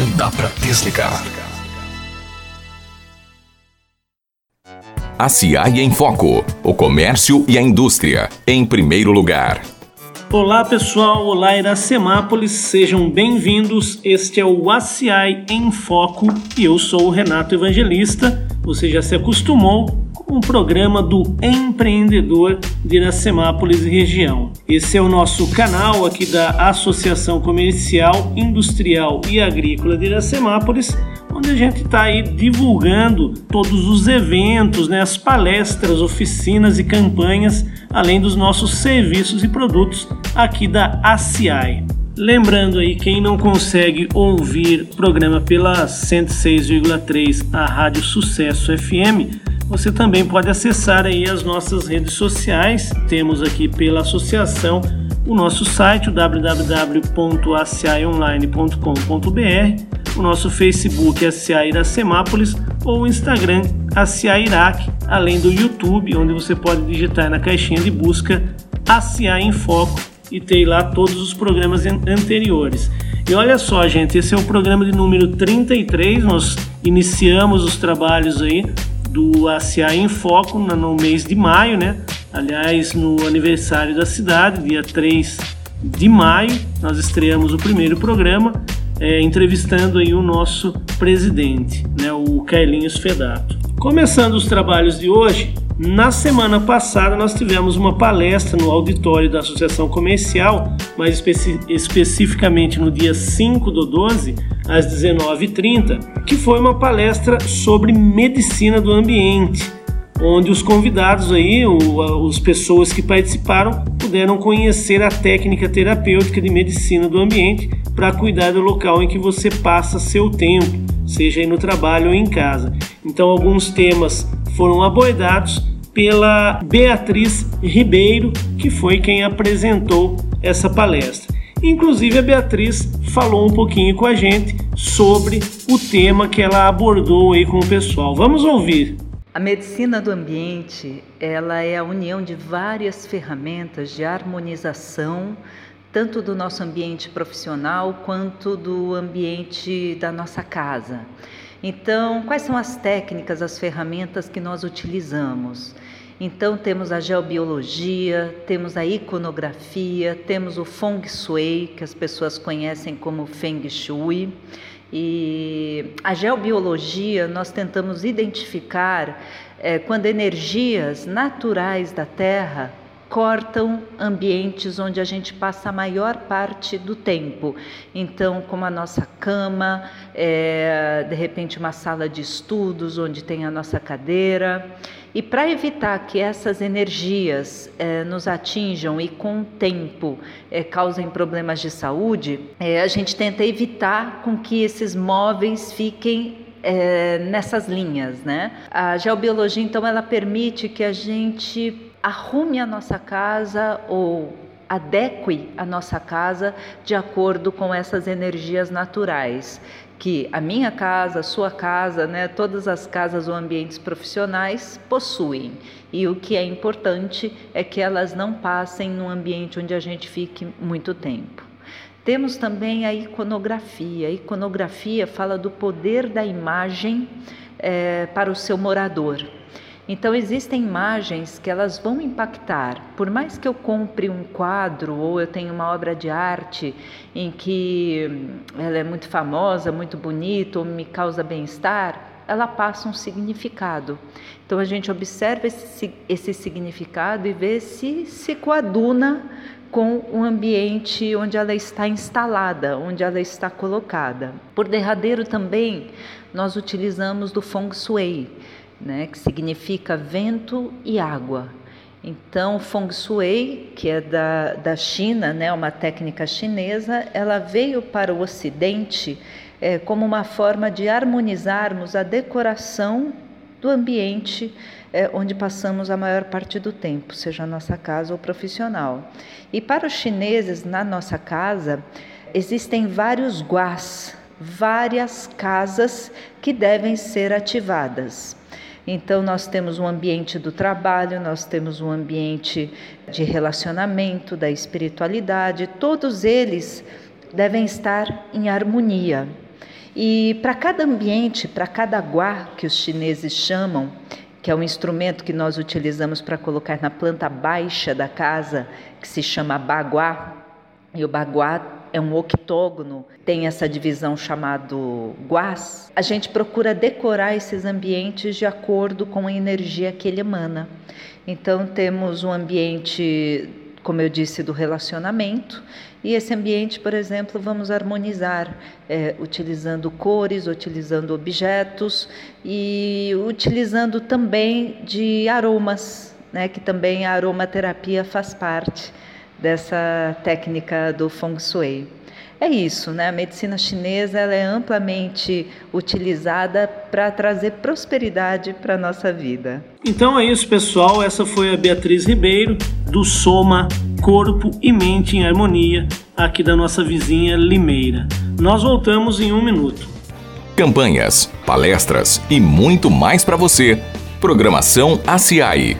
Não dá para desligar. A CIAI em Foco. O comércio e a indústria. Em primeiro lugar. Olá pessoal, olá Iracemápolis, sejam bem-vindos. Este é o ACI em Foco e eu sou o Renato Evangelista. Você já se acostumou o programa do empreendedor de Iracemápolis e região. Esse é o nosso canal aqui da Associação Comercial, Industrial e Agrícola de Iracemápolis onde a gente está aí divulgando todos os eventos, né, as palestras, oficinas e campanhas, além dos nossos serviços e produtos aqui da ACI. Lembrando aí, quem não consegue ouvir o programa pela 106,3, a Rádio Sucesso FM, você também pode acessar aí as nossas redes sociais. Temos aqui pela associação o nosso site, www.acionline.com.br o nosso Facebook ACA Iracemápolis ou o Instagram ACA Iraque, além do YouTube, onde você pode digitar na caixinha de busca ACA em Foco e ter lá todos os programas anteriores. E olha só, gente, esse é o programa de número 33, nós iniciamos os trabalhos aí do ACA em Foco no mês de maio, né? Aliás, no aniversário da cidade, dia 3 de maio, nós estreamos o primeiro programa é, entrevistando aí o nosso presidente, né, o Carlinhos Fedato. Começando os trabalhos de hoje, na semana passada nós tivemos uma palestra no auditório da Associação Comercial, mais especi especificamente no dia 5 do 12, às 19h30, que foi uma palestra sobre medicina do ambiente onde os convidados aí, os pessoas que participaram, puderam conhecer a técnica terapêutica de medicina do ambiente para cuidar do local em que você passa seu tempo, seja aí no trabalho ou em casa. Então, alguns temas foram abordados pela Beatriz Ribeiro, que foi quem apresentou essa palestra. Inclusive, a Beatriz falou um pouquinho com a gente sobre o tema que ela abordou aí com o pessoal. Vamos ouvir. A medicina do ambiente, ela é a união de várias ferramentas de harmonização, tanto do nosso ambiente profissional quanto do ambiente da nossa casa. Então, quais são as técnicas, as ferramentas que nós utilizamos? Então, temos a geobiologia, temos a iconografia, temos o feng shui, que as pessoas conhecem como feng shui. E a geobiologia, nós tentamos identificar é, quando energias naturais da Terra cortam ambientes onde a gente passa a maior parte do tempo. Então, como a nossa cama, é, de repente uma sala de estudos onde tem a nossa cadeira. E para evitar que essas energias é, nos atinjam e com o tempo é, causem problemas de saúde, é, a gente tenta evitar com que esses móveis fiquem é, nessas linhas, né? A geobiologia, então, ela permite que a gente arrume a nossa casa ou adeque a nossa casa de acordo com essas energias naturais que a minha casa, a sua casa, né, todas as casas ou ambientes profissionais possuem. E o que é importante é que elas não passem num ambiente onde a gente fique muito tempo. Temos também a iconografia. A iconografia fala do poder da imagem é, para o seu morador. Então existem imagens que elas vão impactar. Por mais que eu compre um quadro ou eu tenha uma obra de arte em que hum, ela é muito famosa, muito bonita ou me causa bem-estar, ela passa um significado. Então a gente observa esse, esse significado e vê se se coaduna com o ambiente onde ela está instalada, onde ela está colocada. Por derradeiro também nós utilizamos do feng shui né, que significa vento e água. Então, Feng Shui, que é da, da China, né, uma técnica chinesa, ela veio para o Ocidente é, como uma forma de harmonizarmos a decoração do ambiente é, onde passamos a maior parte do tempo, seja a nossa casa ou profissional. E para os chineses, na nossa casa, existem vários guás, várias casas que devem ser ativadas. Então, nós temos um ambiente do trabalho, nós temos um ambiente de relacionamento, da espiritualidade, todos eles devem estar em harmonia. E para cada ambiente, para cada gua que os chineses chamam, que é um instrumento que nós utilizamos para colocar na planta baixa da casa, que se chama baguá, e o baguá é um octógono, tem essa divisão chamado guás, a gente procura decorar esses ambientes de acordo com a energia que ele emana. Então temos um ambiente, como eu disse, do relacionamento, e esse ambiente, por exemplo, vamos harmonizar é, utilizando cores, utilizando objetos e utilizando também de aromas, né, que também a aromaterapia faz parte dessa técnica do Feng Shui. É isso, né? A medicina chinesa ela é amplamente utilizada para trazer prosperidade para a nossa vida. Então é isso, pessoal. Essa foi a Beatriz Ribeiro, do Soma Corpo e Mente em Harmonia, aqui da nossa vizinha Limeira. Nós voltamos em um minuto. Campanhas, palestras e muito mais para você. Programação ACI.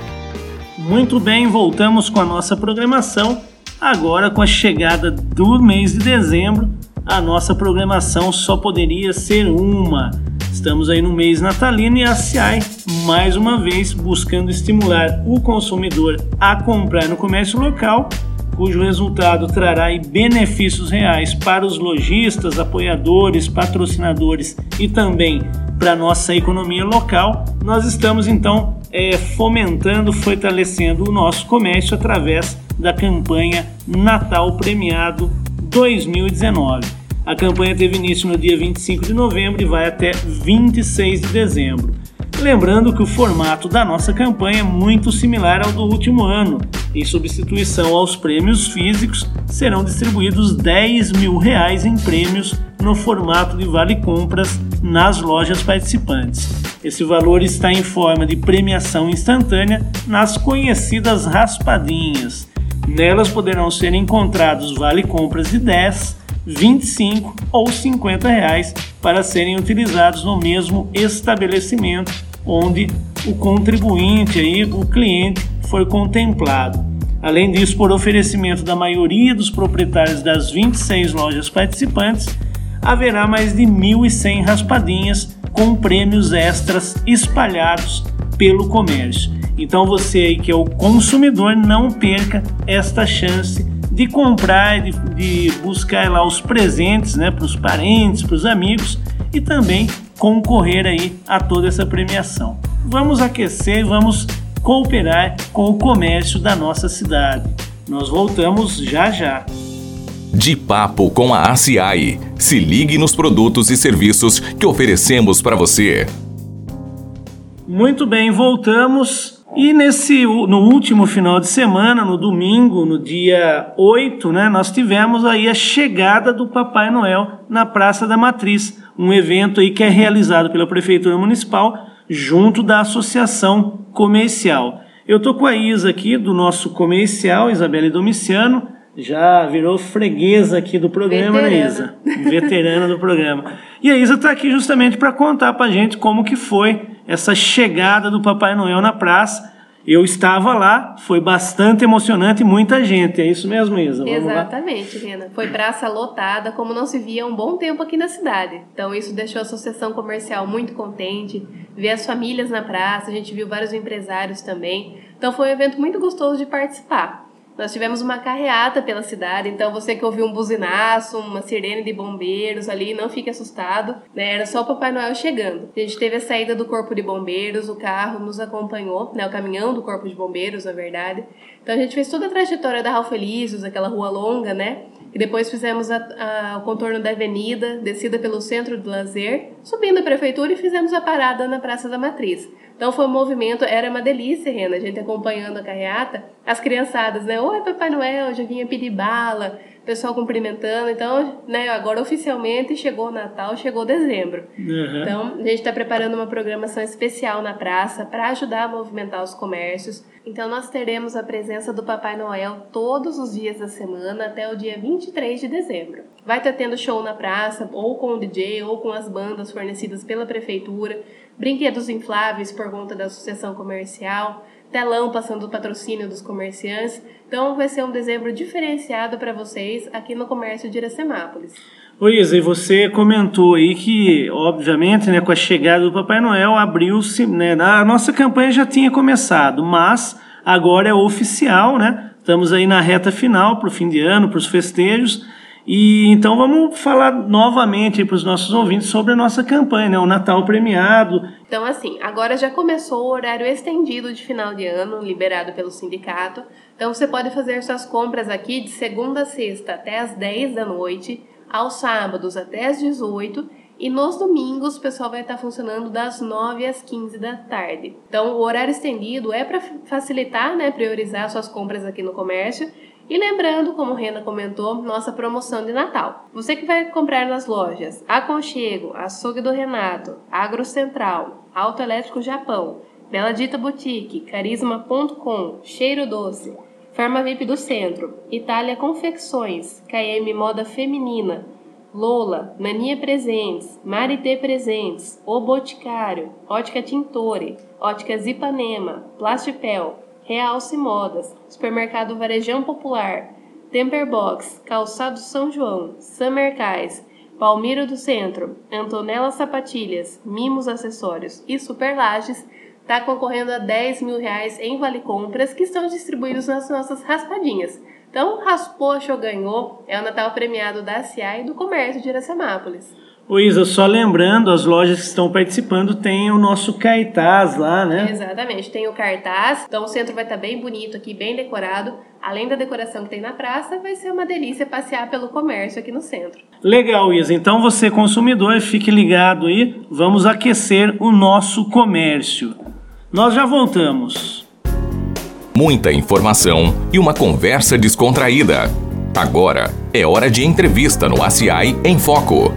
Muito bem, voltamos com a nossa programação Agora, com a chegada do mês de dezembro, a nossa programação só poderia ser uma. Estamos aí no mês natalino e a CIAI, mais uma vez, buscando estimular o consumidor a comprar no comércio local, cujo resultado trará benefícios reais para os lojistas, apoiadores, patrocinadores e também para a nossa economia local. Nós estamos então é, fomentando, fortalecendo o nosso comércio através da campanha Natal Premiado 2019. A campanha teve início no dia 25 de novembro e vai até 26 de dezembro. Lembrando que o formato da nossa campanha é muito similar ao do último ano. Em substituição aos prêmios físicos, serão distribuídos 10 mil reais em prêmios no formato de vale compras nas lojas participantes. Esse valor está em forma de premiação instantânea nas conhecidas raspadinhas. Nelas poderão ser encontrados vale compras de 10, 25 ou 50 reais para serem utilizados no mesmo estabelecimento onde o contribuinte aí, o cliente foi contemplado. Além disso, por oferecimento da maioria dos proprietários das 26 lojas participantes, haverá mais de 1.100 raspadinhas com prêmios extras espalhados pelo comércio. Então você aí que é o consumidor não perca esta chance de comprar, de, de buscar lá os presentes, né, para os parentes, para os amigos e também concorrer aí a toda essa premiação. Vamos aquecer, vamos cooperar com o comércio da nossa cidade. Nós voltamos já já. De papo com a ACI. Se ligue nos produtos e serviços que oferecemos para você. Muito bem, voltamos e nesse no último final de semana, no domingo, no dia 8, né, nós tivemos aí a chegada do Papai Noel na Praça da Matriz, um evento aí que é realizado pela Prefeitura Municipal junto da Associação Comercial. Eu tô com a Isa aqui do nosso comercial, Isabelle Domiciano, já virou freguesa aqui do programa, né, Isa? Veterana do programa. E a Isa está aqui justamente para contar para gente como que foi essa chegada do Papai Noel na praça. Eu estava lá, foi bastante emocionante, muita gente, é isso mesmo, Isa? Vamos Exatamente, lá? Rena. Foi praça lotada, como não se via há um bom tempo aqui na cidade. Então isso deixou a associação comercial muito contente, ver as famílias na praça, a gente viu vários empresários também. Então foi um evento muito gostoso de participar. Nós tivemos uma carreata pela cidade, então você que ouviu um buzinaço, uma sirene de bombeiros ali, não fique assustado, né? Era só o Papai Noel chegando. A gente teve a saída do Corpo de Bombeiros, o carro nos acompanhou, né? O caminhão do Corpo de Bombeiros, na verdade. Então a gente fez toda a trajetória da Ralph Elísios, aquela rua longa, né? E depois fizemos a, a, o contorno da avenida, descida pelo centro do lazer, subindo a prefeitura e fizemos a parada na Praça da Matriz. Então foi um movimento, era uma delícia, Rena, a gente acompanhando a carreata, as criançadas, né? Oi, Papai Noel, já vinha pedir bala, pessoal cumprimentando. Então, né, agora oficialmente chegou o Natal, chegou dezembro. Uhum. Então, a gente está preparando uma programação especial na praça para ajudar a movimentar os comércios. Então, nós teremos a presença do Papai Noel todos os dias da semana até o dia 23 de dezembro. Vai estar tendo show na praça, ou com o DJ, ou com as bandas fornecidas pela prefeitura brinquedos infláveis por conta da associação comercial, telão passando o patrocínio dos comerciantes. Então vai ser um dezembro diferenciado para vocês aqui no comércio de Iracemápolis. Oi, Isa, e você comentou aí que, obviamente, né, com a chegada do Papai Noel, abriu-se, né, a nossa campanha já tinha começado, mas agora é oficial, né? Estamos aí na reta final para o fim de ano, para os festejos. E então vamos falar novamente para os nossos ouvintes sobre a nossa campanha, né? o Natal premiado. Então, assim, agora já começou o horário estendido de final de ano, liberado pelo sindicato. Então, você pode fazer suas compras aqui de segunda a sexta até as 10 da noite aos sábados até às 18 e nos domingos o pessoal vai estar funcionando das 9 às 15 da tarde. Então, o horário estendido é para facilitar, né, priorizar suas compras aqui no comércio. E lembrando, como Rena comentou, nossa promoção de Natal. Você que vai comprar nas lojas Aconchego, Açougue do Renato, Agro Central, Autoelétrico Japão, Bela Dita Boutique, Carisma.com, Cheiro Doce, Farma VIP do Centro, Itália Confecções, KM Moda Feminina, Lola, Mania Presentes, Marité Presentes, O Boticário, Ótica Tintore, Óticas Ipanema, Plastipel, Realce Modas, Supermercado Varejão Popular, Temperbox, Calçado São João, Summercais, Palmiro do Centro, Antonella Sapatilhas, Mimos Acessórios e Superlages está concorrendo a 10 mil reais em vale compras que estão distribuídos nas nossas raspadinhas. Então, raspou, achou, ganhou. É o Natal premiado da CIA e do comércio de Iracemápolis. Ô Isa, só lembrando, as lojas que estão participando têm o nosso cartaz lá, né? Exatamente, tem o cartaz. Então o centro vai estar bem bonito aqui, bem decorado. Além da decoração que tem na praça, vai ser uma delícia passear pelo comércio aqui no centro. Legal, Isa. Então você, consumidor, fique ligado aí. Vamos aquecer o nosso comércio. Nós já voltamos. Muita informação e uma conversa descontraída. Agora é hora de entrevista no ACI em Foco.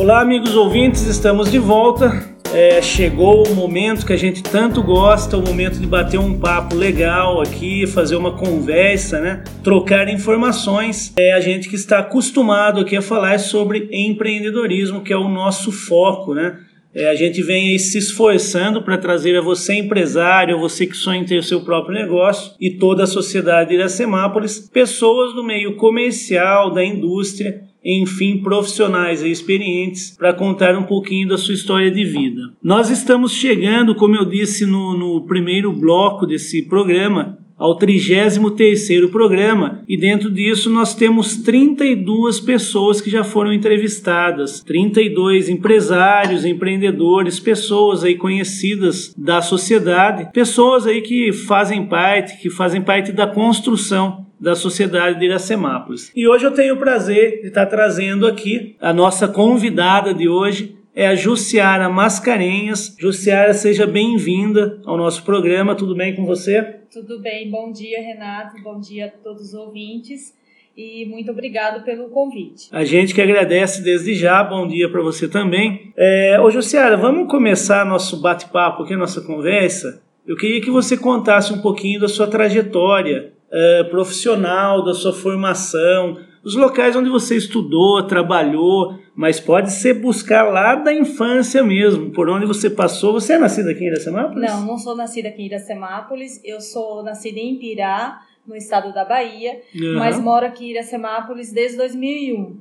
Olá, amigos ouvintes, estamos de volta. É, chegou o momento que a gente tanto gosta, o momento de bater um papo legal aqui, fazer uma conversa, né? Trocar informações. É a gente que está acostumado aqui a falar sobre empreendedorismo, que é o nosso foco, né? É, a gente vem aí se esforçando para trazer a você empresário, você que sonha em ter o seu próprio negócio e toda a sociedade de Iracemápolis, pessoas do meio comercial, da indústria, enfim, profissionais e experientes para contar um pouquinho da sua história de vida. Nós estamos chegando, como eu disse no, no primeiro bloco desse programa, ao 33º programa e dentro disso nós temos 32 pessoas que já foram entrevistadas, 32 empresários, empreendedores, pessoas aí conhecidas da sociedade, pessoas aí que fazem parte, que fazem parte da construção da Sociedade de Iracemápolis. E hoje eu tenho o prazer de estar trazendo aqui a nossa convidada de hoje, é a Jussiara Mascarenhas. Jussiara, seja bem-vinda ao nosso programa. Tudo bem com você? Tudo bem. Bom dia, Renato. Bom dia a todos os ouvintes. E muito obrigado pelo convite. A gente que agradece desde já. Bom dia para você também. É, ô, Jussiara, vamos começar nosso bate-papo aqui, nossa conversa. Eu queria que você contasse um pouquinho da sua trajetória é, profissional, da sua formação, os locais onde você estudou, trabalhou, mas pode ser buscar lá da infância mesmo, por onde você passou. Você é nascida aqui em Iracemápolis? Não, não sou nascida aqui em Iracemápolis. Eu sou nascida em Pirá, no estado da Bahia, uhum. mas moro aqui em Iracemápolis desde 2001.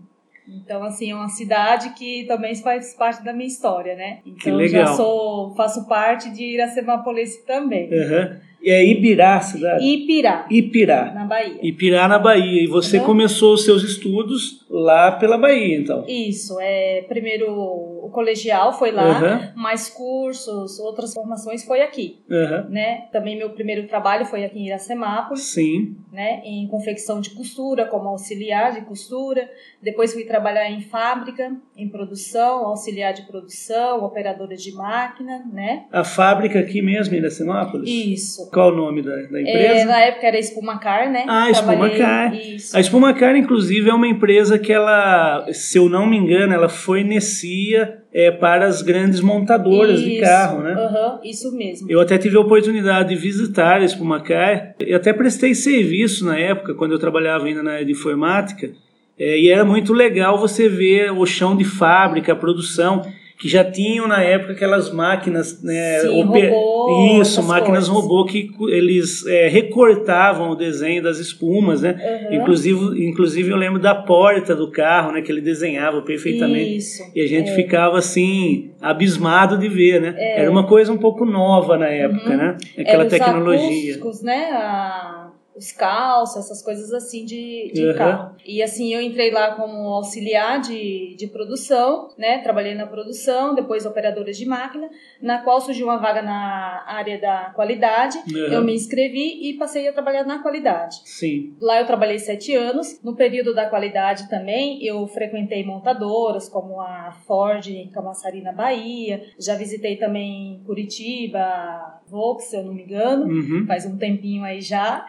Então, assim, é uma cidade que também faz parte da minha história, né? Então, já sou, faço parte de Iracemápolis também. Uhum. É Ibirá cidade? Ipirá. Ipirá. Na Bahia. Ipirá, na Bahia. E você uhum. começou os seus estudos lá pela Bahia, então? Isso. É, primeiro o colegial foi lá, uhum. mais cursos, outras formações foi aqui. Uhum. Né? Também meu primeiro trabalho foi aqui em Iracemápolis. Sim. Né? Em confecção de costura, como auxiliar de costura. Depois fui trabalhar em fábrica, em produção, auxiliar de produção, operadora de máquina, né? A fábrica aqui mesmo em Iracemápolis? Isso. Qual o nome da, da empresa? É, na época era Espumacar, né? Ah, Espumacar. Isso. A Espumacar, inclusive, é uma empresa que ela, se eu não me engano, ela fornecia é, para as grandes montadoras isso, de carro, né? Uhum, isso mesmo. Eu até tive a oportunidade de visitar a Espumacar. Eu até prestei serviço na época, quando eu trabalhava ainda na área de informática. É, e era muito legal você ver o chão de fábrica, a produção que já tinham na época aquelas máquinas, né, Sim, robô, isso, máquinas coisas. robô que eles é, recortavam o desenho das espumas, né? Uhum. Inclusive, inclusive eu lembro da porta do carro, né, que ele desenhava perfeitamente. Isso. E a gente é. ficava assim abismado de ver, né? É. Era uma coisa um pouco nova na época, uhum. né? Aquela Era tecnologia. Acústicos, né? A os calços, essas coisas assim de, de uhum. carro. E assim, eu entrei lá como auxiliar de, de produção, né? Trabalhei na produção, depois operadora de máquina, na qual surgiu uma vaga na área da qualidade. Uhum. Eu me inscrevi e passei a trabalhar na qualidade. Sim. Lá eu trabalhei sete anos. No período da qualidade também, eu frequentei montadoras como a Ford em Camaçari, na Bahia. Já visitei também Curitiba, Volks, se eu não me engano. Uhum. Faz um tempinho aí já.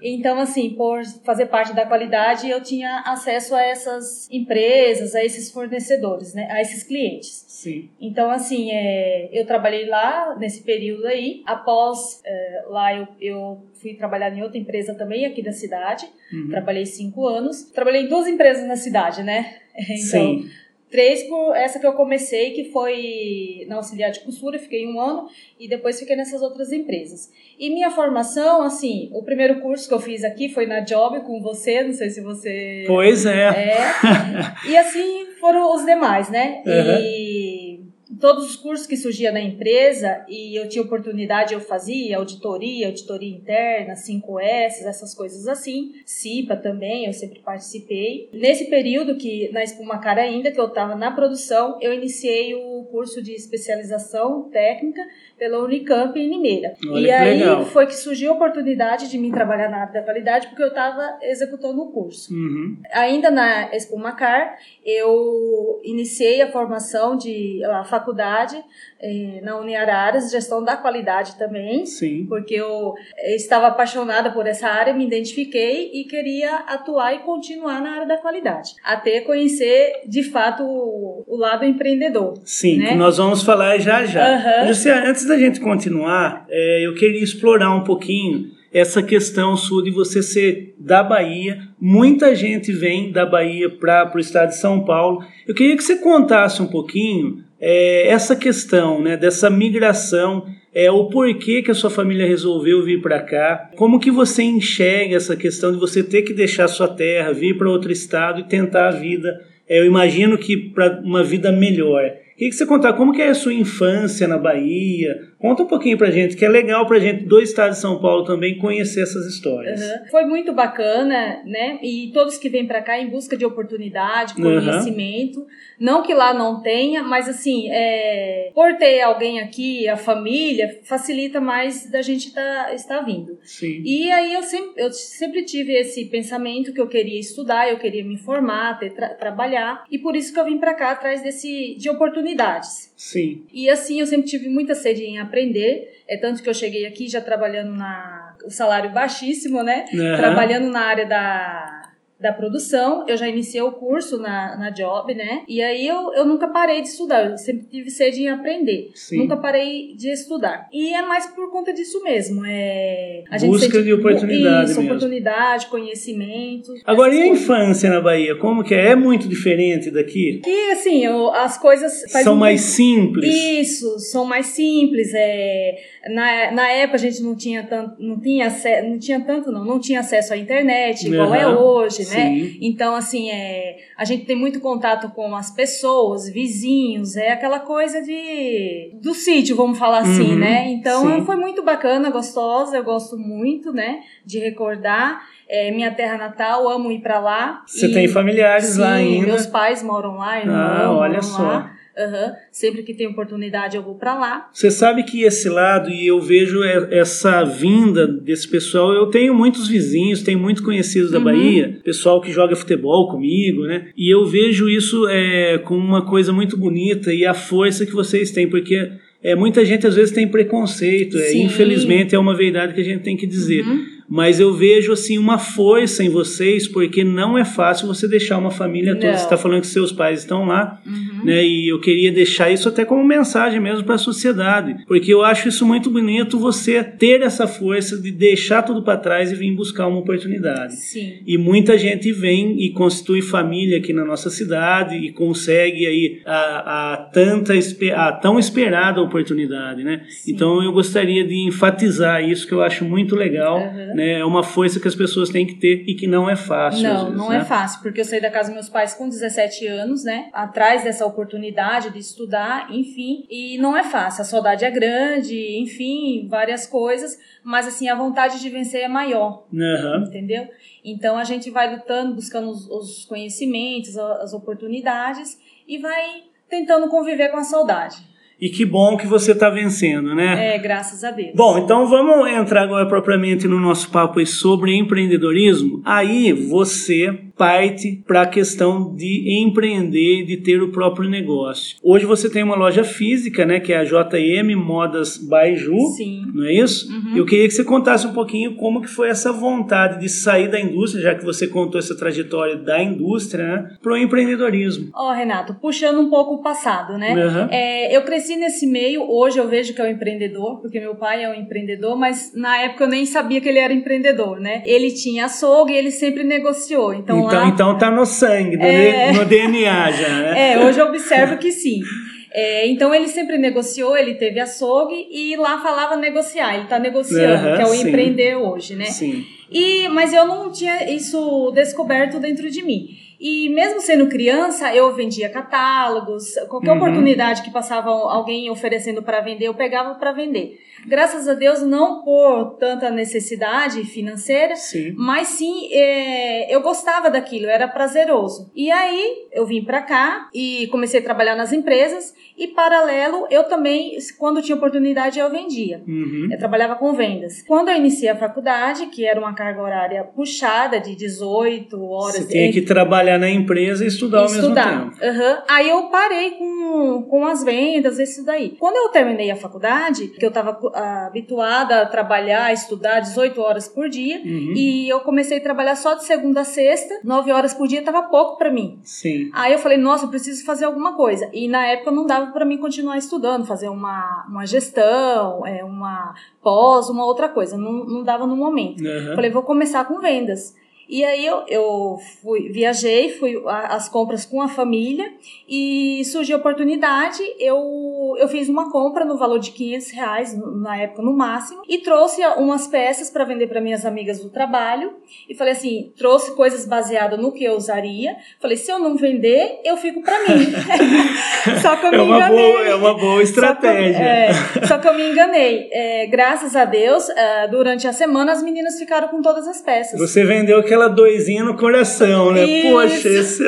Então, assim, por fazer parte da qualidade, eu tinha acesso a essas empresas, a esses fornecedores, né? A esses clientes. Sim. Então, assim, é, eu trabalhei lá nesse período aí. Após é, lá, eu, eu fui trabalhar em outra empresa também aqui da cidade. Uhum. Trabalhei cinco anos. Trabalhei em duas empresas na cidade, né? Então, Sim. Três por essa que eu comecei, que foi na auxiliar de costura, fiquei um ano e depois fiquei nessas outras empresas. E minha formação, assim, o primeiro curso que eu fiz aqui foi na Job com você, não sei se você. Pois é. é. e assim foram os demais, né? Uhum. E todos os cursos que surgia na empresa e eu tinha oportunidade, eu fazia auditoria, auditoria interna, 5S, essas coisas assim. CIPA também, eu sempre participei. Nesse período que na Espumacara ainda, que eu estava na produção, eu iniciei o curso de especialização técnica pela Unicamp em Limeira. Olha e aí legal. foi que surgiu a oportunidade de mim trabalhar na área da qualidade porque eu estava executando o curso. Uhum. Ainda na Espumacar, eu iniciei a formação de a faculdade eh, na Uniararas, gestão da qualidade também, Sim. porque eu estava apaixonada por essa área, me identifiquei e queria atuar e continuar na área da qualidade, até conhecer de fato o, o lado empreendedor. Sim, né? que nós vamos falar já já. Uhum. antes da gente continuar, é, eu queria explorar um pouquinho essa questão sua de você ser da Bahia. Muita gente vem da Bahia para o estado de São Paulo. Eu queria que você contasse um pouquinho é, essa questão né, dessa migração, é, o porquê que a sua família resolveu vir para cá, como que você enxerga essa questão de você ter que deixar sua terra, vir para outro estado e tentar a vida, é, eu imagino que para uma vida melhor. Queria que você contar como que é a sua infância na Bahia. Conta um pouquinho pra gente, que é legal pra gente do estado de São Paulo também conhecer essas histórias. Uhum. Foi muito bacana, né? E todos que vêm para cá em busca de oportunidade, conhecimento. Uhum. Não que lá não tenha, mas assim, é... por ter alguém aqui, a família, facilita mais da gente tá, estar vindo. Sim. E aí eu sempre, eu sempre tive esse pensamento que eu queria estudar, eu queria me formar, ter, tra trabalhar. E por isso que eu vim para cá atrás desse, de oportunidade oportunidades. Sim. E assim, eu sempre tive muita sede em aprender. É tanto que eu cheguei aqui já trabalhando na. O salário baixíssimo, né? Uhum. Trabalhando na área da da produção, eu já iniciei o curso na, na Job, né? E aí eu, eu nunca parei de estudar, eu sempre tive sede em aprender. Sim. Nunca parei de estudar. E é mais por conta disso mesmo. É, a Busca sente, de oportunidade isso, mesmo. oportunidade, conhecimento. Agora, e a infância na Bahia? Como que é? É muito diferente daqui? Que, assim, eu, as coisas... São mais simples. Isso, são mais simples. É, na, na época a gente não tinha tanto, não tinha, não tinha tanto não, não tinha acesso à internet, igual uhum. é hoje, né? Né? Sim. Então, assim, é, a gente tem muito contato com as pessoas, vizinhos, é aquela coisa de do sítio, vamos falar assim, uhum. né? Então, Sim. foi muito bacana, gostosa, eu gosto muito, né, de recordar. É, minha terra natal, amo ir para lá. Você e, tem familiares sim, lá ainda? meus pais moram lá, ah, olha só. Lá. Uhum. Sempre que tem oportunidade eu vou para lá. Você sabe que esse lado, e eu vejo essa vinda desse pessoal, eu tenho muitos vizinhos, tenho muitos conhecidos da uhum. Bahia, pessoal que joga futebol comigo, né? E eu vejo isso é, como uma coisa muito bonita e a força que vocês têm, porque é, muita gente às vezes tem preconceito, é, infelizmente é uma verdade que a gente tem que dizer. Uhum. Mas eu vejo assim uma força em vocês, porque não é fácil você deixar uma família toda. Você está falando que seus pais estão lá. Uhum né? E eu queria deixar isso até como mensagem mesmo para a sociedade, porque eu acho isso muito bonito você ter essa força de deixar tudo para trás e vir buscar uma oportunidade. Sim. E muita gente vem e constitui família aqui na nossa cidade e consegue aí a, a tanta a tão esperada oportunidade, né? Sim. Então eu gostaria de enfatizar isso que eu acho muito legal, uhum. né? É uma força que as pessoas têm que ter e que não é fácil. Não, vezes, não né? é fácil, porque eu saí da casa dos meus pais com 17 anos, né? Atrás dessa oportunidade de estudar, enfim, e não é fácil. A saudade é grande, enfim, várias coisas, mas assim a vontade de vencer é maior, uhum. entendeu? Então a gente vai lutando, buscando os, os conhecimentos, as oportunidades e vai tentando conviver com a saudade. E que bom que você está vencendo, né? É, graças a Deus. Bom, então vamos entrar agora propriamente no nosso papo sobre empreendedorismo. Aí você parte para a questão de empreender, de ter o próprio negócio. Hoje você tem uma loja física, né, que é a JM Modas Baiju, Sim. não é isso? Uhum. Eu queria que você contasse um pouquinho como que foi essa vontade de sair da indústria, já que você contou essa trajetória da indústria, né, para o empreendedorismo. Ó, oh, Renato, puxando um pouco o passado, né? Uhum. É, eu cresci nesse meio, hoje eu vejo que é um empreendedor, porque meu pai é um empreendedor, mas na época eu nem sabia que ele era empreendedor, né? Ele tinha açougue e ele sempre negociou, então, então, lá... então tá no sangue, no, é... no DNA já, né? É, hoje eu observo que sim. É, então ele sempre negociou, ele teve açougue e lá falava negociar, ele está negociando, uhum, que é o sim. empreender hoje, né? Sim. E, mas eu não tinha isso descoberto dentro de mim. E mesmo sendo criança, eu vendia catálogos, qualquer uhum. oportunidade que passava alguém oferecendo para vender, eu pegava para vender. Graças a Deus, não por tanta necessidade financeira, sim. mas sim é, eu gostava daquilo, era prazeroso. E aí eu vim para cá e comecei a trabalhar nas empresas e paralelo eu também, quando tinha oportunidade, eu vendia. Uhum. Eu trabalhava com vendas. Quando eu iniciei a faculdade, que era uma carga horária puxada de 18 horas, você tinha que trabalhar na empresa e estudar, estudar. ao mesmo tempo. Uhum. Aí eu parei com, com as vendas, isso daí. Quando eu terminei a faculdade, que eu estava habituada a trabalhar, a estudar 18 horas por dia, uhum. e eu comecei a trabalhar só de segunda a sexta, 9 horas por dia estava pouco para mim. Sim. Aí eu falei, nossa, eu preciso fazer alguma coisa. E na época não dava para mim continuar estudando, fazer uma, uma gestão, é, uma pós, uma outra coisa. Não, não dava no momento. Uhum. Falei, vou começar com vendas. E aí eu, eu fui, viajei, fui às compras com a família e surgiu a oportunidade, eu, eu fiz uma compra no valor de 500 reais, na época no máximo, e trouxe umas peças para vender para minhas amigas do trabalho e falei assim, trouxe coisas baseadas no que eu usaria, falei, se eu não vender, eu fico para mim. só que eu me é uma enganei. Boa, é uma boa estratégia. Só que, é, só que eu me enganei. É, graças a Deus, é, durante a semana as meninas ficaram com todas as peças. Você vendeu aquela aquela doisinha no coração, né? Isso. Poxa, esse...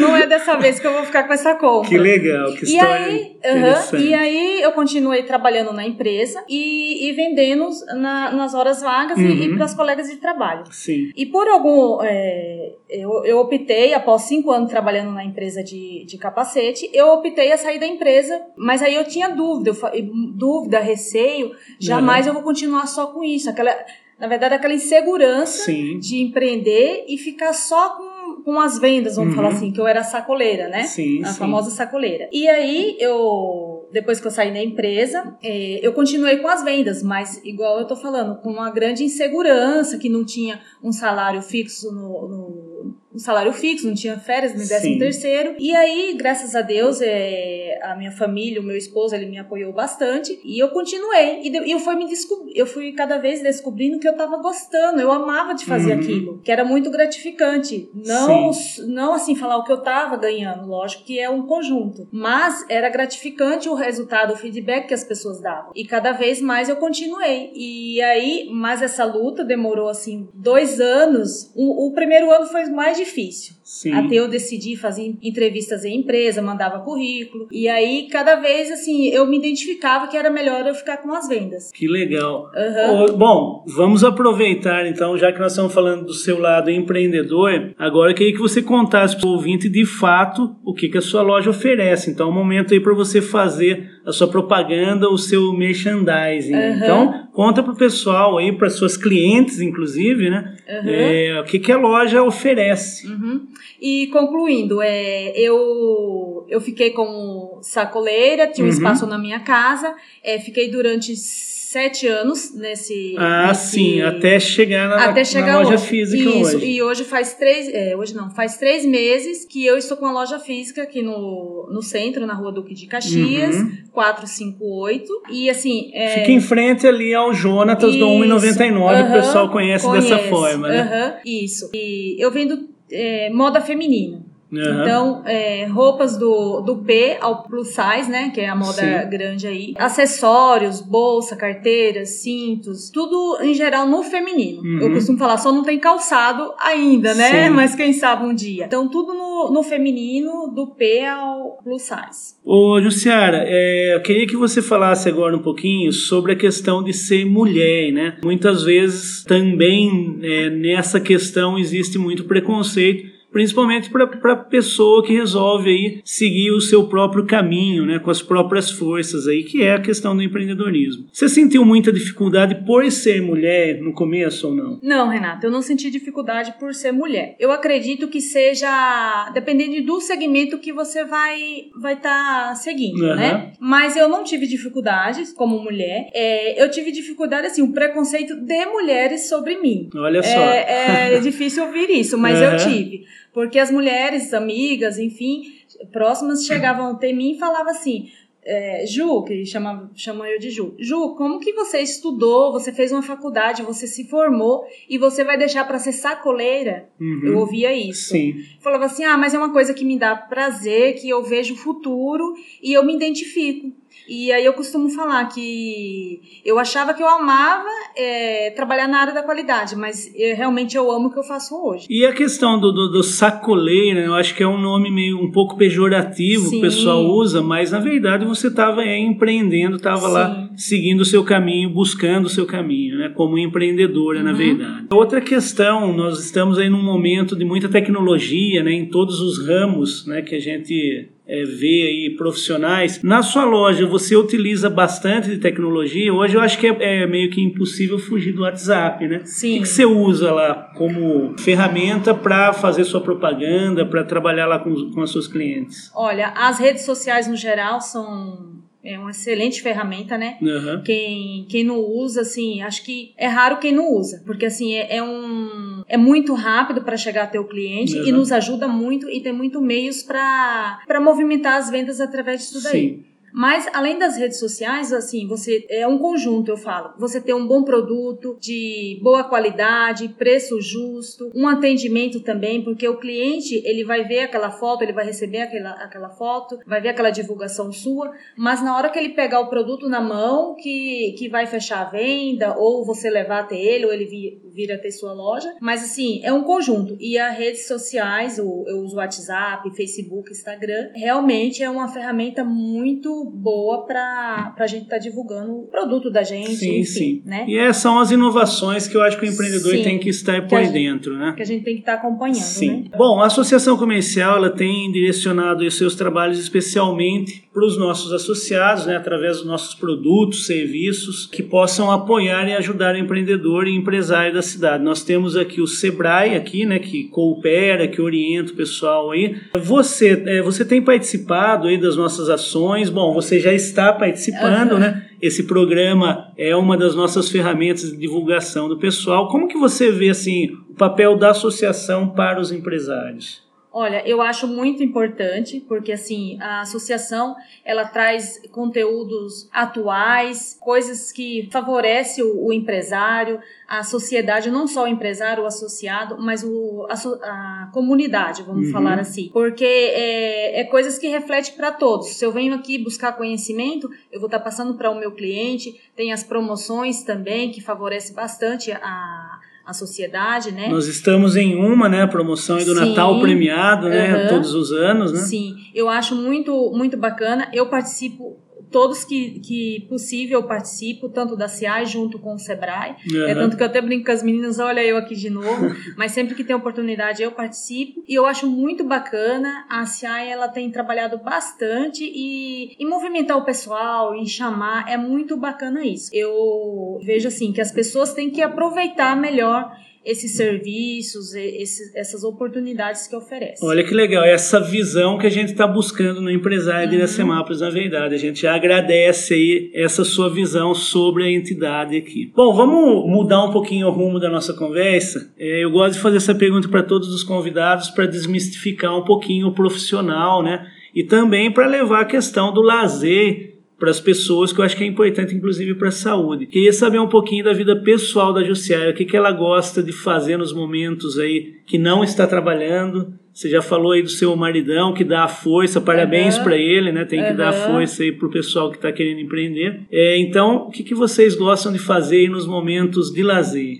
Não é dessa vez que eu vou ficar com essa compra. Que legal, que história e aí, e aí eu continuei trabalhando na empresa e, e vendendo na, nas horas vagas uhum. e, e para as colegas de trabalho. Sim. E por algum... É, eu, eu optei, após cinco anos trabalhando na empresa de, de capacete, eu optei a sair da empresa, mas aí eu tinha dúvida, eu, dúvida, receio, jamais uhum. eu vou continuar só com isso. Aquela na verdade, aquela insegurança Sim. de empreender e ficar só com, com as vendas, vamos Uhum. falar assim, que eu era sacoleira, né? Sim, a sim. famosa sacoleira. E aí, eu, depois que eu saí da empresa, eh, eu continuei com as vendas, mas igual eu tô falando, com uma grande insegurança, que não tinha um salário fixo no, no um salário fixo, não tinha férias, me décimo Sim. terceiro. E aí, graças a Deus, é, a minha família, o meu esposo, ele me apoiou bastante. E eu continuei. E de- e eu fui me eu fui cada vez descobrindo que eu tava gostando. Eu amava de fazer Uhum. aquilo, que era muito gratificante. Não, não assim falar o que eu tava ganhando, lógico que é um conjunto. Mas era gratificante o resultado, o feedback que as pessoas davam. E cada vez mais eu continuei. E aí, mas essa luta demorou assim dois anos. O, o primeiro ano foi mais difícil. Sim. Até eu decidi fazer entrevistas em empresa, mandava currículo. E aí, cada vez, assim, eu me identificava que era melhor eu ficar com as vendas. Que legal. Ô, bom, vamos aproveitar então, já que nós estamos falando do seu lado empreendedor, agora eu queria que você contasse para o ouvinte de fato o que, que a sua loja oferece. Então é o momento aí para você fazer a sua propaganda, o seu merchandising. Uhum. Então, conta para o pessoal aí, para suas clientes, inclusive, né? Uhum. É, o que, que a loja oferece. Uhum. E concluindo, é, eu, eu fiquei como sacoleira, tinha um uhum. espaço na minha casa, é, fiquei durante sete anos nesse. Ah, nesse, sim, até chegar na, até chegar na loja hoje. física Isso, hoje. E hoje faz três. É, hoje não, faz três meses que eu estou com a loja física aqui no, no centro, na rua Duque de Caxias, uhum. 458. E assim. É... Fica em frente ali ao Jonatas do 1,99, uhum, o pessoal conhece, conhece dessa forma, né? Uhum, isso. E eu vendo é, moda feminina. Uhum. Então, é, roupas do, do P ao plus size, né? Que é a moda Sim. grande aí. Acessórios, bolsa, carteiras, cintos, tudo em geral no feminino. Uhum. Eu costumo falar, só não tem calçado ainda, né? Sim. Mas quem sabe um dia. Então, tudo no, no feminino, do P ao plus size. Ô, Jussiara, é, eu queria que você falasse agora um pouquinho sobre a questão de ser mulher, né? Muitas vezes também é, nessa questão existe muito preconceito principalmente para a pessoa que resolve aí seguir o seu próprio caminho, né, com as próprias forças aí, que é a questão do empreendedorismo. Você sentiu muita dificuldade por ser mulher no começo ou não? Não, Renato, eu não senti dificuldade por ser mulher. Eu acredito que seja dependendo do segmento que você vai vai estar tá seguindo, uhum. né? Mas eu não tive dificuldades como mulher. É, eu tive dificuldade assim, o preconceito de mulheres sobre mim. Olha só. É, é difícil ouvir isso, mas uhum. eu tive. Porque as mulheres, amigas, enfim, próximas chegavam até mim e falavam assim: é, Ju, que chama, chama eu de Ju. Ju, como que você estudou, você fez uma faculdade, você se formou e você vai deixar para ser sacoleira? Uhum. Eu ouvia isso. Sim. Falava assim: ah, mas é uma coisa que me dá prazer, que eu vejo o futuro e eu me identifico. E aí eu costumo falar que eu achava que eu amava é, trabalhar na área da qualidade, mas eu, realmente eu amo o que eu faço hoje. E a questão do, do, do sacoleira, eu acho que é um nome meio um pouco pejorativo Sim. que o pessoal usa, mas na verdade você estava empreendendo, estava lá seguindo o seu caminho, buscando o seu caminho, né, como empreendedora, uhum. na verdade. Outra questão, nós estamos aí num momento de muita tecnologia, né, em todos os ramos, né, que a gente é, ver aí profissionais. Na sua loja, você utiliza bastante de tecnologia. Hoje eu acho que é, é meio que impossível fugir do WhatsApp, né? Sim. O que, você usa lá como ferramenta para fazer sua propaganda, para trabalhar lá com, com os seus clientes? Olha, as redes sociais no geral são é uma excelente ferramenta, né? Uhum. Quem, quem não usa, assim, acho que é raro quem não usa, porque assim é, é um é muito rápido para chegar até o cliente uhum. e nos ajuda muito e tem muito meios para para movimentar as vendas através disso daí. Sim. Mas além das redes sociais, assim, você é um conjunto, eu falo. Você ter um bom produto de boa qualidade, preço justo, um atendimento também, porque o cliente, ele vai ver aquela foto, ele vai receber aquela, aquela foto, vai ver aquela divulgação sua, mas na hora que ele pegar o produto na mão, que, que vai fechar a venda, ou você levar até ele, ou ele vir, vir até sua loja. Mas assim, é um conjunto. E as redes sociais, eu uso WhatsApp, Facebook, Instagram, realmente é uma ferramenta muito boa para a gente estar tá divulgando o produto da gente, sim, enfim, sim. né? E é, são as inovações que eu acho que o empreendedor sim, tem que estar por aí dentro, né? Que a gente tem que estar tá acompanhando, sim. Né? Bom, a associação comercial ela tem direcionado os seus trabalhos especialmente para os nossos associados, né, através dos nossos produtos, serviços que possam apoiar e ajudar o empreendedor e empresário da cidade. Nós temos aqui o Sebrae aqui, né, que coopera, que orienta o pessoal aí. Você, é, você tem participado aí das nossas ações? Bom, você já está participando, uhum. né? Esse programa é uma das nossas ferramentas de divulgação do pessoal. Como que você vê assim o papel da associação para os empresários? Olha, eu acho muito importante, porque assim, a associação, ela traz conteúdos atuais, coisas que favorecem o, o empresário, a sociedade, não só o empresário, o associado, mas o, a, a comunidade, vamos uhum. falar assim. Porque é, é coisas que refletem para todos. Se eu venho aqui buscar conhecimento, eu vou estar tá passando para o meu cliente, tem as promoções também, que favorecem bastante a a sociedade, né? Nós estamos em uma, né, promoção do Sim, Natal premiado, né, todos os anos, né? Sim, eu acho muito muito bacana. Eu participo todos que, que possível participo, tanto da CIAI junto com o Sebrae. Uhum. É tanto que eu até brinco com as meninas, olha eu aqui de novo, mas sempre que tem oportunidade eu participo. E eu acho muito bacana, a CIAI ela tem trabalhado bastante e em movimentar o pessoal, em chamar, é muito bacana isso. Eu vejo assim que as pessoas têm que aproveitar melhor esses serviços, esses, essas oportunidades que oferece. Olha que legal, essa visão que a gente está buscando no empresário uhum. de Iracemápolis, na verdade. A gente agradece aí essa sua visão sobre a entidade aqui. Bom, vamos mudar um pouquinho o rumo da nossa conversa. É, eu gosto de fazer essa pergunta para todos os convidados para desmistificar um pouquinho o profissional, né? E também para levar a questão do lazer para as pessoas, que eu acho que é importante, inclusive, para a saúde. Queria saber um pouquinho da vida pessoal da Jussiara, o que, que ela gosta de fazer nos momentos aí que não está trabalhando, você já falou aí do seu maridão que dá a força, parabéns uhum. para ele, né? Tem que uhum. dar a força aí pro pessoal que está querendo empreender. É, então, o que, que vocês gostam de fazer nos momentos de lazer?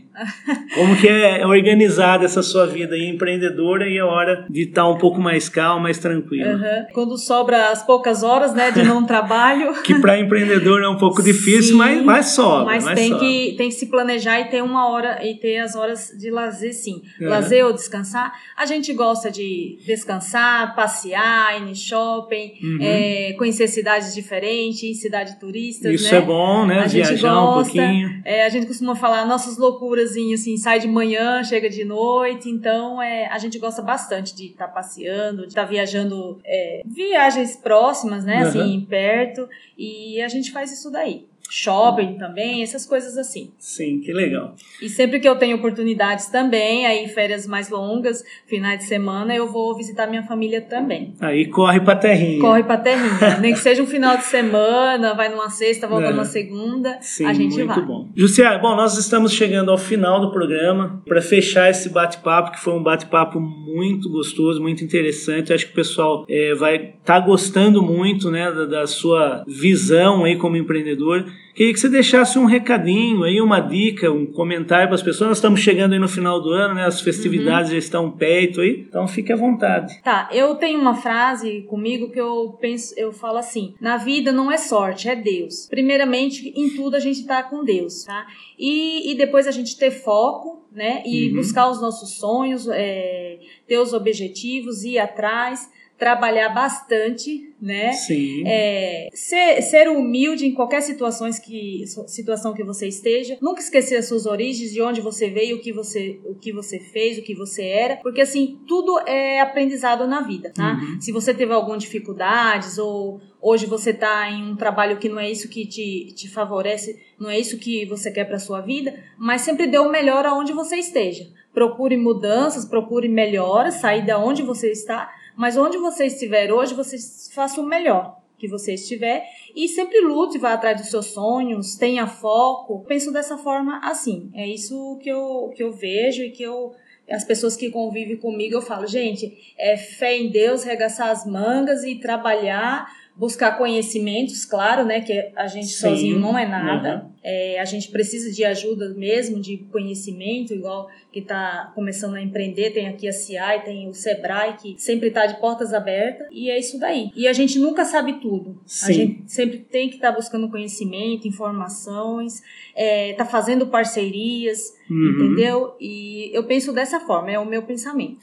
Como que é organizada essa sua vida aí empreendedora e a hora de estar tá um pouco mais calma, mais tranquila? Uhum. Quando sobra as poucas horas, né, de não trabalho. que para empreendedor é um pouco difícil, Sim, mas, mas sobra. Mas, mas tem, sobra. Que, tem que se planejar e ter uma hora e ter as horas de lazer, sim. Lazer ou descansar. A gente gosta de descansar, passear, ir no shopping, uhum. é, conhecer cidades diferentes, em cidade turística. Isso né? é bom, né? A Viajar gente gosta, um pouquinho. É, a gente costuma falar nossas loucuras, assim, sai de manhã, chega de noite, então é, a gente gosta bastante de estar tá passeando, de estar tá viajando, é, viagens próximas, né? Uhum. Assim, perto, e a gente faz isso daí shopping também, essas coisas assim. Sim, que legal. E sempre que eu tenho oportunidades também, aí férias mais longas, finais de semana, eu vou visitar minha família também. Aí corre pra terrinha. Corre pra terrinha. Nem que seja um final de semana, vai numa sexta, volta é. numa segunda, Sim, a gente muito vai. Muito bom. Jussiara, bom, nós estamos chegando ao final do programa. Para fechar esse bate-papo, que foi um bate-papo muito gostoso, muito interessante. acho que o pessoal é, vai estar tá gostando muito né, da, da sua visão aí como empreendedor. Queria que você deixasse um recadinho aí, uma dica, um comentário para as pessoas. Nós estamos chegando aí no final do ano, né? As festividades uhum. já estão perto aí, então fique à vontade. Tá, eu tenho uma frase comigo que eu penso, eu falo assim: na vida não é sorte, é Deus. Primeiramente, em tudo a gente tá com Deus, tá? E, e depois a gente ter foco, né? E uhum. buscar os nossos sonhos, é, ter os objetivos, ir atrás trabalhar bastante, né? Sim. É, ser, ser humilde em qualquer situações que, situação que você esteja. Nunca esquecer as suas origens, de onde você veio, o que você, o que você fez, o que você era. Porque, assim, tudo é aprendizado na vida, tá? Uhum. Se você teve algumas dificuldades ou hoje você está em um trabalho que não é isso que te, te favorece, não é isso que você quer para sua vida, mas sempre dê o melhor aonde você esteja. Procure mudanças, procure melhoras, sair da onde você está mas onde você estiver hoje, você faça o melhor que você estiver e sempre lute, vá atrás dos seus sonhos, tenha foco. Penso dessa forma assim. É isso que eu, que eu vejo e que eu as pessoas que convivem comigo, eu falo, gente, é fé em Deus, regaçar as mangas e trabalhar buscar conhecimentos, claro, né? Que a gente Sim. sozinho não é nada. Uhum. É, a gente precisa de ajuda mesmo, de conhecimento, igual que está começando a empreender. Tem aqui a CIAI, tem o Sebrae, que sempre está de portas abertas. E é isso daí. E a gente nunca sabe tudo. Sim. A gente sempre tem que estar tá buscando conhecimento, informações, é, tá fazendo parcerias, uhum. entendeu? E eu penso dessa forma, é o meu pensamento.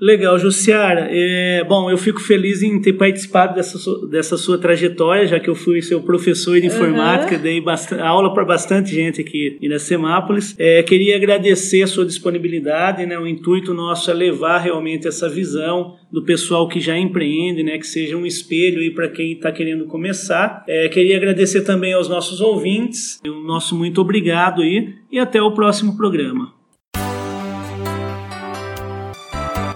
Legal, Jussiara. É, bom, eu fico feliz em ter participado dessa, dessa sua trajetória, já que eu fui seu professor de informática, uhum. dei bastante, aula para bastante gente aqui em Semápolis. É, queria agradecer a sua disponibilidade, né? O intuito nosso é levar realmente essa visão do pessoal que já empreende, né? Que seja um espelho aí para quem está querendo começar. É, queria agradecer também aos nossos ouvintes. O nosso muito obrigado aí e até o próximo programa.